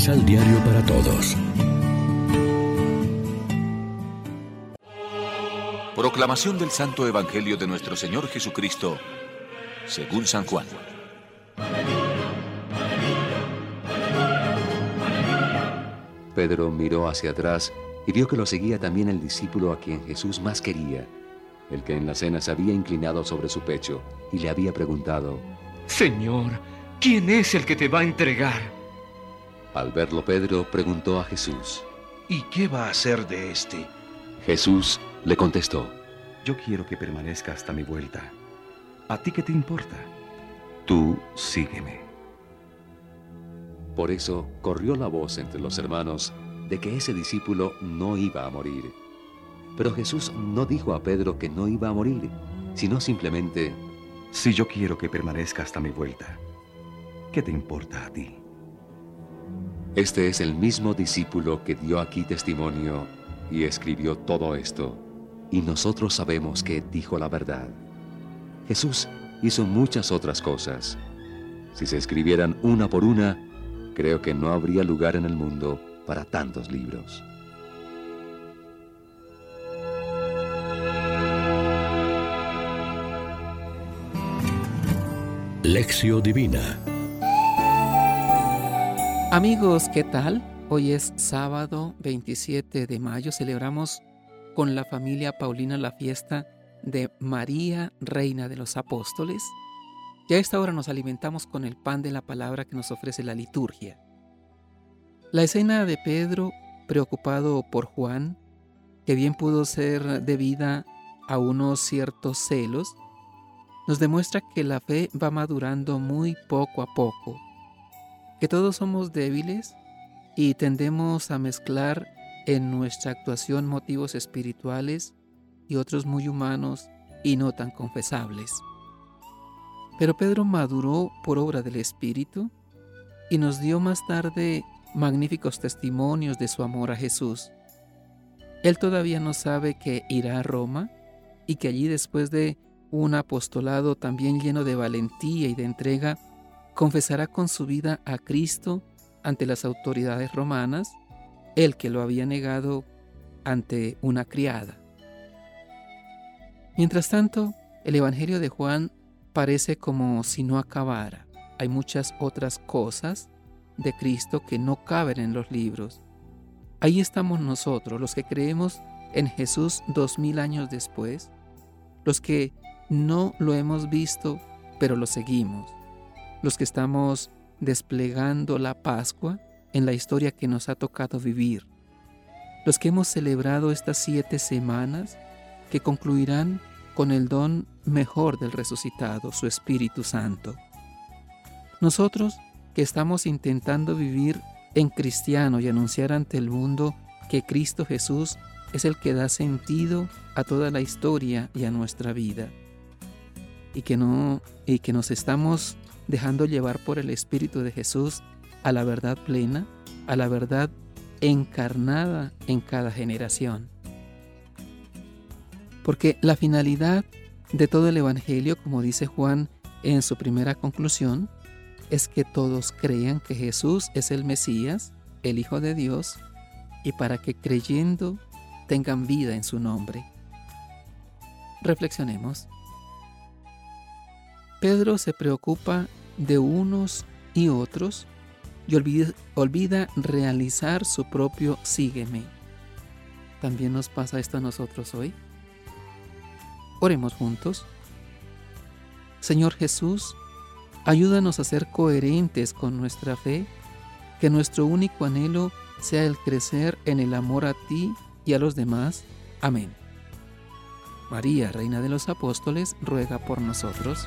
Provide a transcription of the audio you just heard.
Misal Diario para Todos. Proclamación del Santo Evangelio de nuestro Señor Jesucristo, según San Juan. Pedro miró hacia atrás y vio que lo seguía también el discípulo a quien Jesús más quería, el que en la cena se había inclinado sobre su pecho y le había preguntado, Señor, ¿quién es el que te va a entregar? Al verlo Pedro preguntó a Jesús, ¿Y qué va a hacer de este? Jesús le contestó, Yo quiero que permanezca hasta mi vuelta. ¿A ti qué te importa? Tú sígueme. Por eso corrió la voz entre los hermanos de que ese discípulo no iba a morir. Pero Jesús no dijo a Pedro que no iba a morir, sino simplemente, Si yo quiero que permanezca hasta mi vuelta, ¿qué te importa a ti? Este es el mismo discípulo que dio aquí testimonio y escribió todo esto, y nosotros sabemos que dijo la verdad. Jesús hizo muchas otras cosas. Si se escribieran una por una, creo que no habría lugar en el mundo para tantos libros. Lección Divina Amigos, ¿qué tal? Hoy es sábado 27 de mayo. Celebramos con la familia Paulina la fiesta de María, Reina de los Apóstoles. Y a esta hora nos alimentamos con el pan de la palabra que nos ofrece la liturgia. La escena de Pedro, preocupado por Juan, que bien pudo ser debida a unos ciertos celos, nos demuestra que la fe va madurando muy poco a poco, que todos somos débiles y tendemos a mezclar en nuestra actuación motivos espirituales y otros muy humanos y no tan confesables. Pero Pedro maduró por obra del Espíritu y nos dio más tarde magníficos testimonios de su amor a Jesús. Él todavía no sabe que irá a Roma y que allí después de un apostolado también lleno de valentía y de entrega, confesará con su vida a Cristo ante las autoridades romanas, el que lo había negado ante una criada. Mientras tanto, el Evangelio de Juan parece como si no acabara. Hay muchas otras cosas de Cristo que no caben en los libros. Ahí estamos nosotros, los que creemos en Jesús dos mil años después, los que no lo hemos visto, pero lo seguimos, los que estamos desplegando la Pascua en la historia que nos ha tocado vivir, los que hemos celebrado estas siete semanas que concluirán con el don mejor del resucitado, su Espíritu Santo. Nosotros que estamos intentando vivir en cristiano y anunciar ante el mundo que Cristo Jesús es el que da sentido a toda la historia y a nuestra vida. Y que no y que nos estamos dejando llevar por el espíritu de Jesús a la verdad plena, a la verdad encarnada en cada generación. Porque la finalidad de todo el evangelio, como dice Juan en su primera conclusión, es que todos crean que Jesús es el Mesías, el Hijo de Dios, y para que creyendo tengan vida en su nombre. Reflexionemos. Pedro se preocupa de unos y otros y olvida, realizar su propio sígueme. ¿También nos pasa esto a nosotros hoy? Oremos juntos. Señor Jesús, ayúdanos a ser coherentes con nuestra fe, que nuestro único anhelo sea el crecer en el amor a ti y a los demás. Amén. María, Reina de los Apóstoles, ruega por nosotros.